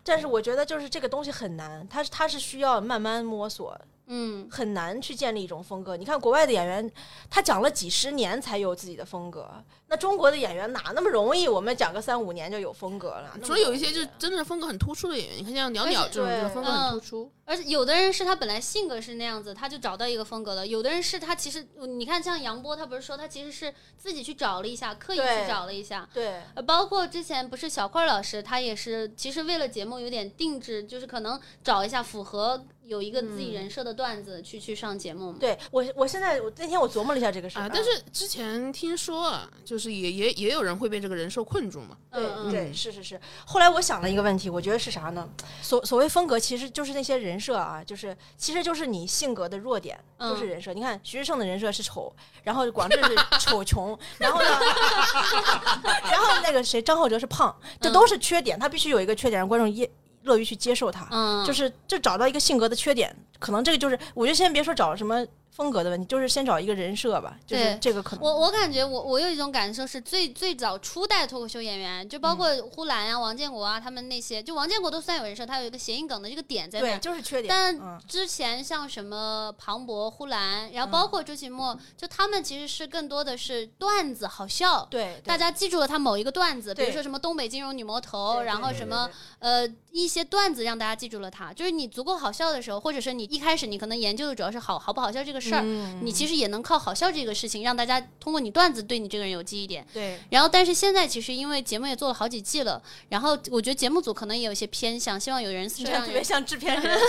但是我觉得就是这个东西很难，它是它是需要慢慢摸索，嗯，很难去建立一种风格。你看国外的演员，他讲了几十年才有自己的风格，那中国的演员哪那么容易？我们讲个三五年就有风格了。除了有一些就是真的是风格很突出的演员，你看像鸟鸟而且这种就是风格很突出。而且有的人是他本来性格是那样子，他就找到一个风格了；有的人是他其实，你看像杨波，他不是说他其实是自己去找了一下，刻意去找了一下。对呃，包括之前不是小块老师，他也是其实为了节目有点定制，就是可能找一下符合有一个自己人设的段子去去上节目嘛。对，我我现在我那天我琢磨了一下这个事儿啊，但是之前听说啊，就是也也也有人会被这个人设困住嘛。对嗯对，是是是。后来我想了一个问题，我觉得是啥呢？所所谓风格，其实就是那些人设啊，就是其实就是你性格的弱点，嗯都是人设。你看徐志胜的人设是丑，然后广志是 丑穷，然后呢，然后那个谁张浩哲是胖，这都是缺点，他必须有一个缺点，让观众乐乐于去接受他。嗯，就是就找到一个性格的缺点，可能这个就是，我觉得先别说找什么风格的问题，就是先找一个人设吧，就是对这个可能。我我感觉我我有一种感受是最最早初代脱口秀演员，就包括呼兰啊、王建国啊，他们那些，就王建国都算有人设，他有一个谐音梗的这个点在那对，就是缺点。但嗯，之前像什么庞博、呼兰，然后包括周奇墨，就他们其实是更多的是段子好笑，对，对大家记住了他某一个段子，比如说什么东北金融女魔头，然后什么呃一些段子让大家记住了他。就是你足够好笑的时候，或者是你一开始你可能研究的主要是好好不好笑这个个事儿，嗯你其实也能靠好笑这个事情让大家通过你段子对你这个人有记忆点。对然后，但是现在其实因为节目也做了好几季了，然后我觉得节目组可能也有一些偏向，希望有人是这样特别像制片人，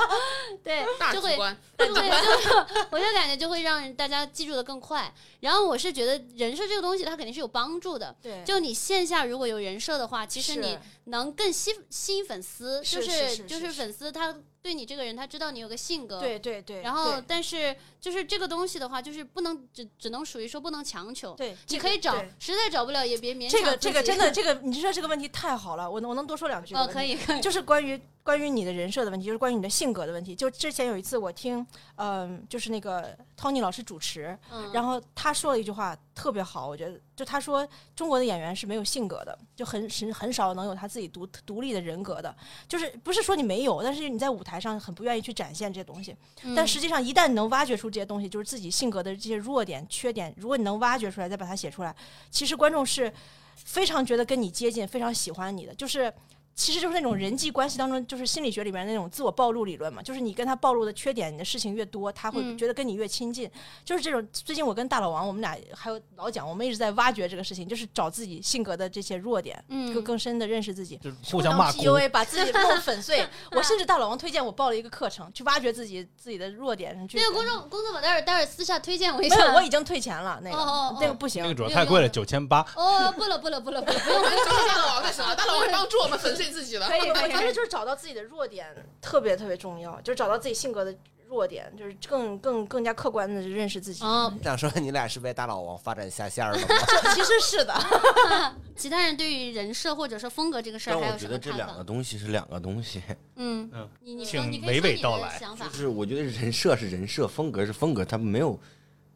对就会大局观，对，就我就感觉就会让大家记住的更快。然后我是觉得人设这个东西它肯定是有帮助的，对就你线下如果有人设的话，其实你能更吸吸引粉丝，就是是是就是是粉丝他对你这个人他知道你有个性格，对对对，然后但是就是这个东西的话，就是不能只只能属于说不能强求，对，你可以找，实在找不了也别勉强这个这个真的 这个，你说这个问题太好了，我能我能多说两句哦，吗？可以可以，就是关于关于你的人设的问题，就是关于你的性格的问题。就之前有一次我听，嗯、就是那个 Tony 老师主持，嗯，然后他说了一句话特别好，我觉得就他说中国的演员是没有性格的，就很很很少能有他自己独独立的人格的，就是不是说你没有，但是你在舞台上很不愿意去展现这些东西。嗯但实际上，一旦你能挖掘出这些东西，就是自己性格的这些弱点、缺点，如果你能挖掘出来，再把它写出来，其实观众是非常觉得跟你接近，非常喜欢你的，就是。其实就是那种人际关系当中，就是心理学里面那种自我暴露理论嘛，就是你跟他暴露的缺点，你的事情越多，他会嗯觉得跟你越亲近。就是这种，最近我跟大老王，我们俩还有老蒋，我们一直在挖掘这个事情，就是找自己性格的这些弱点，嗯更更深的认识自己。就是互相。PUA 把自己弄粉碎。我甚至大老王推荐我报了一个课程，去挖掘自己自己的弱点。去那个公众工作坊待会儿待会儿私下推荐我一下，没有，我已经退钱了。那个哦哦哦那个不行那个，主要太贵了，九千八。哦，不了不了不了不了，不用 我们找大老王就行了，大老王会帮助我们粉碎自己的。可以 我觉得就是找到自己的弱点特别特别重要，就是找到自己性格的弱点，就是更更更加客观的认识自己。哦，想说你俩是被大老王发展下线了吗？其实是的，其他人对于人设或者说风格这个事儿但我觉得这两个？东西是两个东西，嗯嗯，你你请娓娓道来就。是我觉得人设是人设，风格是风格，他们没有。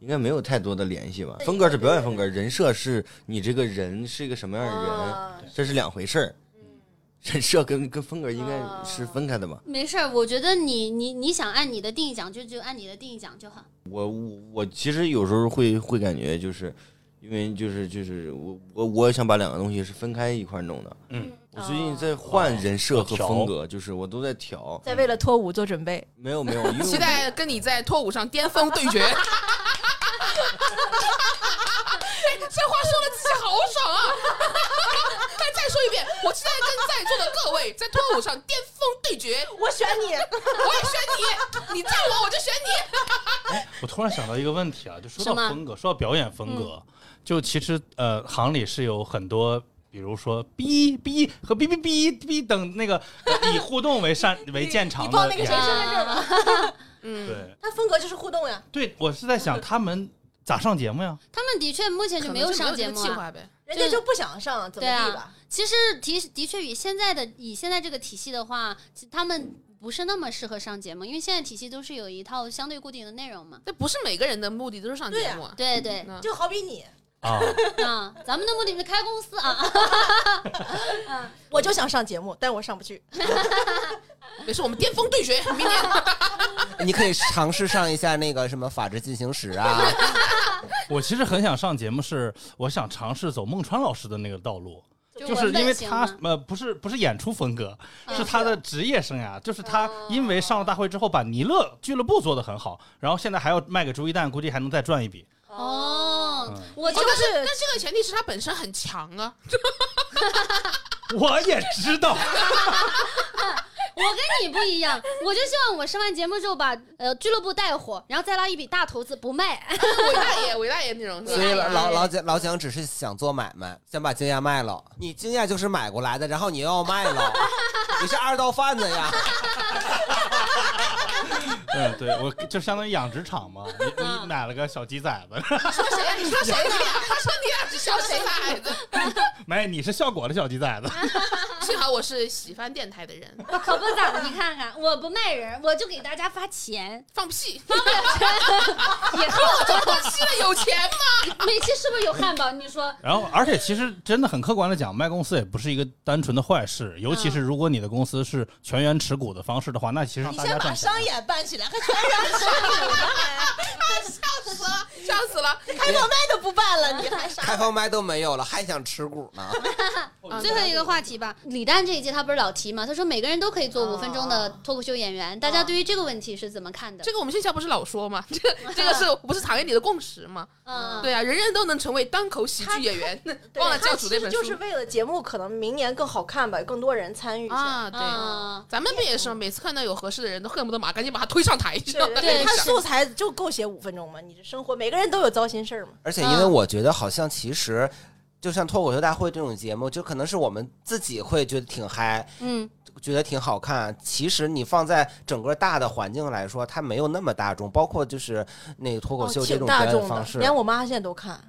应该没有太多的联系吧？风格是表演风格，人设是你这个人是一个什么样的人，啊这是两回事儿。人设跟跟风格应该是分开的吧？没事儿，我觉得你你你想按你的定义讲，就就按你的定义讲就好。我我我其实有时候会会感觉就是，因为就是就是我我我想把两个东西是分开一块弄的。嗯，我最近在换人设和风格，就是我都在调。在为了脱舞做准备。没有没有，期待跟你在脱舞上巅峰对决。哎，这话说的自己好爽啊！我期待跟在座的各位在脱舞上巅峰对决。我选你，我也选你，你叫我我就选你。我突然想到一个问题啊，就说到风格，说到表演风格，就其实呃，行里是有很多。比如说哔哔和哔哔哔哔等那个呃 以互动为擅为见长你报的演员，那个谁身份证吗，嗯，对他风格就是互动呀，对，我是在想他们咋上节目呀？他们的确目前就没有上节目啊。计划呗。人家就不想上，怎么地吧？其实的的确与现在的以现在这个体系的话，他们不是那么适合上节目，因为现在体系都是有一套相对固定的内容嘛。那不是每个人的目的都是上节目啊。对对，嗯就好比你，啊，啊，咱们的目的是开公司 啊。我就想上节目，但我上不去。也是我们巅峰对决，明年你可以尝试上一下那个什么《法制进行时》啊，我其实很想上节目是，我想尝试走孟川老师的那个道路，就是因为他呃不是不是演出风格，嗯是他的职业生涯，就是他哦因为上了大会之后把尼勒俱乐部做得很好，然后现在还要卖给朱一蛋，估计还能再赚一笔。哦嗯，我就是但这个前提是他本身很强啊。我也知道，我跟你不一样，我就希望我上完节目之后把呃俱乐部带火，然后再拉一笔大投资不卖。伟大爷，伟大爷那种所以？老老蒋老蒋只是想做买卖，想把惊讶卖了。你惊讶就是买过来的，然后你又要卖了，你是二道贩子呀！嗯，对我就相当于养殖场嘛，你嗯你买了个小鸡崽子，说谁呀？你说谁？你俩？他说你俩是小谁孩子？没你是效果的小鸡崽子，幸好我是喜欢电台的人，可不咋的，你看看，我不卖人，我就给大家发钱，放屁！也 是我这过期了，有钱吗？每期是不是有汉堡？你说然后而且其实真的很客观的讲，卖公司也不是一个单纯的坏事，尤其是如果你的公司是全员持股的方式的话，那其实你先把商。演办起来，还全员持股呢？死了，笑死了！开放麦都不办了，你还啥？开放麦都没有了，还想持股呢？啊最后一个话题吧，李诞这一届他不是老提吗，他说每个人都可以做五分钟的脱口秀演员，大家对于这个问题是怎么看的？这个我们线下不是老说吗？这这个是不是行业里的共识吗？嗯，对啊，人人都能成为单口喜剧演员。对忘了教主那本书就是为了节目可能明年更好看吧，更多人参与一下。啊，对。嗯咱们不也是吗？每次看到有合适的人都恨不得马上赶紧把他推上台，知道吗？对，他素材就够写五分钟嘛。你这生活，每个人都有糟心事儿嘛。而且因为我觉得好像其实。就像脱口秀大会这种节目，就可能是我们自己会觉得挺嗨，嗯，觉得挺好看。其实你放在整个大的环境来说，它没有那么大众。包括就是那个脱口秀这种方式，连我妈现在都看。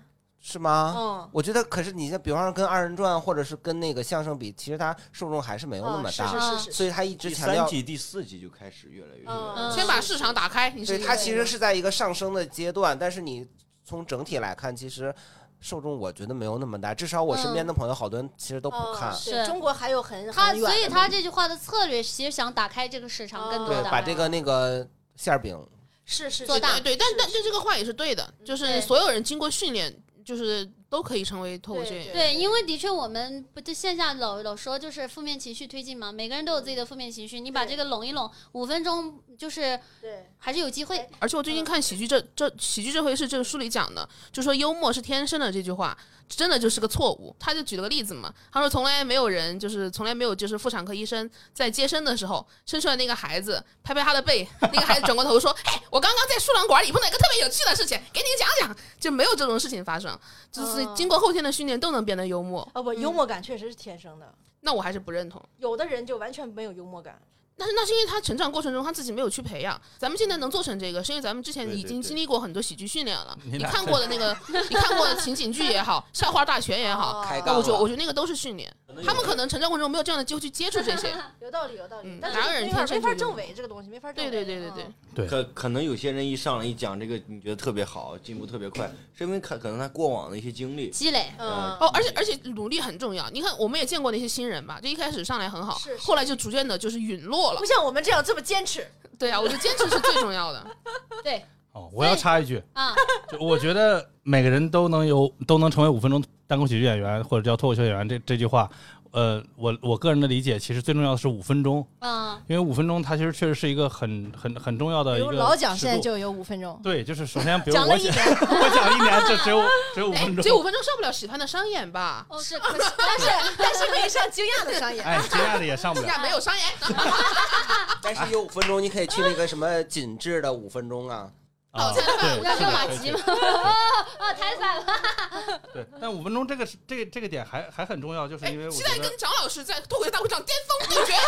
是吗？嗯，我觉得，可是你像比方说跟二人转或者是跟那个相声比，其实它受众还是没有那么大，是是是所以它一直第强调第三，季、第四季就开始越来越多。嗯先把市场打开。你是对它其实是在一个上升的阶段，但是你从整体来看，其实受众我觉得没有那么大。至少我身边的朋友，好多人其实都不看。嗯是对中国还有很他很远的所以他这句话的策略其实想打开这个市场更多对，的，把这个那个馅儿饼，是是做大对对，但但但这个话也是对的，就是所有人经过训练，就是都可以成为脱口秀演员。对，因为的确我们不就线下老老说就是负面情绪推进嘛，每个人都有自己的负面情绪，你把这个拢一拢，五分钟就是对还是有机会。而且我最近看喜剧这这喜剧这回是这个书里讲的，就说幽默是天生的这句话，真的就是个错误。他就举了个例子嘛，他说从来没有人就是从来没有就是妇产科医生在接生的时候生出来那个孩子拍拍他的背，那个孩子转过头说：“哎，我刚刚在输卵管里碰到一个特别有趣的事情，给你讲讲。”就没有这种事情发生，就是嗯经过后天的训练都能变得幽默。哦不，幽默感确实是天生的，那我还是不认同。有的人就完全没有幽默感。但是那是因为他成长过程中他自己没有去培养。咱们现在能做成这个，是因为咱们之前已经经历过很多喜剧训练了。你你看过的那个，你看过的情景剧也好，笑话大全也好，开那我觉得我觉得那个都是训练。他们可能成长过程中没有这样的机会去接触这些。有道理，有道理嗯。但哪有人天生就有证伪这个东西，没法证对伪。对对对对嗯，对可可能有些人一上来一讲这个，你觉得特别好，进步特别快，是因为可可能他过往的一些经历。积累，嗯哦，而且而且努力很重要。你看，我们也见过那些新人吧，就一开始上来很好是，是后来就逐渐的就是陨落了不。像我们这样这么坚持。对啊，我觉得坚持是最重要的。对哦，我要插一句，啊，就我觉得每个人都能有都能成为五分钟单口喜剧演员或者叫脱口秀演员这这句话，呃，我我个人的理解，其实最重要的是五分钟，嗯，因为五分钟它其实确实是一个很很很重要的比如一个老蒋现在就有五分钟，对，就是首先比如讲了我讲一年，我讲一年，就只有只有五哎分，钟，只有五分钟上不了喜欢的商演吧？哦是，可 是但是但是可以上惊讶的商演。哎，惊讶的也上不了。惊 讶没有商演。但是有五分钟，你可以去那个什么紧致的五分钟啊。啊，对，让是的可以去热玛吉吗？哦，太惨了。对，但五分钟这个是这个这个点还还很重要，就是因为我期待跟张老师在脱口秀大会上巅峰对决。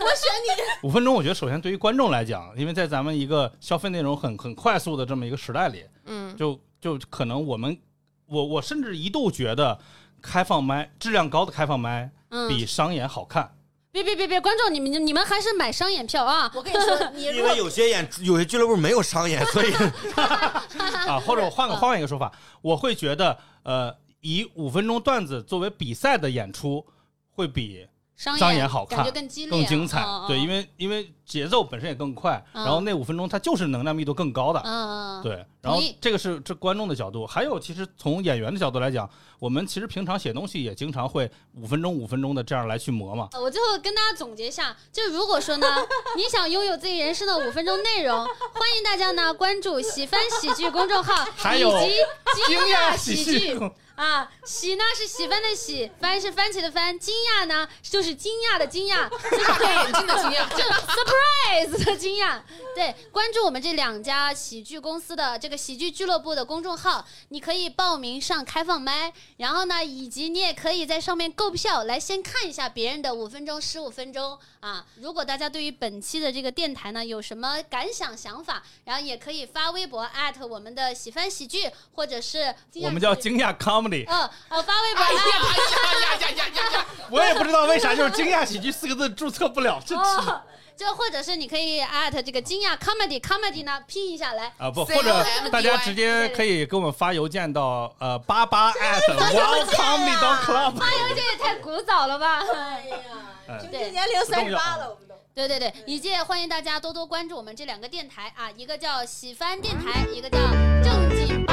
我选你。五分钟，我觉得首先对于观众来讲，因为在咱们一个消费内容很很快速的这么一个时代里，嗯，就就可能我们我我甚至一度觉得开放麦质量高的开放麦嗯，比商演好看。别别别别，观众你们你们还是买商演票啊！我跟你说，你因为有些演有些俱乐部没有商演，所以 啊，或者我换个换一个说法，我会觉得，呃，以五分钟段子作为比赛的演出，会比商商演好看感觉更激烈啊、更精彩。嗯对，因为因为节奏本身也更快，嗯然后那五分钟它就是能量密度更高的。对，然后这个是这观众的角度，还有其实从演员的角度来讲，我们其实平常写东西也经常会五分钟五分钟的这样来去磨嘛。呃我最后跟大家总结一下，就如果说呢，你想拥有自己人生的五分钟内容，欢迎大家呢关注喜翻喜剧公众号还有以及惊讶喜喜剧。啊，喜呢是喜欢的喜，番是番茄的番，惊讶呢就是惊讶的惊讶，就是 眼睛的惊讶。就 surprise 的惊讶。对，关注我们这两家喜剧公司的这个喜剧俱乐部的公众号，你可以报名上开放麦，然后呢，以及你也可以在上面购票来先看一下别人的五分钟、十五分钟啊。如果大家对于本期的这个电台呢有什么感想、想法，然后也可以发微博艾特我们的喜翻喜剧，或者是我们叫惊讶 comedy，呃呃发微博哎呀艾呀呀呀呀呀呀！我也不知道为啥，就是惊讶喜剧四个字注册不了，这哦，就或者是你可以艾特这个惊讶 comedy comedy 呢拼一下来。啊不，或者大家直接可以给我们发邮件到呃八八 at welcomedy dot club。发邮件也太古早了吧！哎呀，哎平均年龄三十八了，我们都。对对对，以及也欢迎大家多多关注我们这两个电台啊，一个叫喜番电台，一个叫正经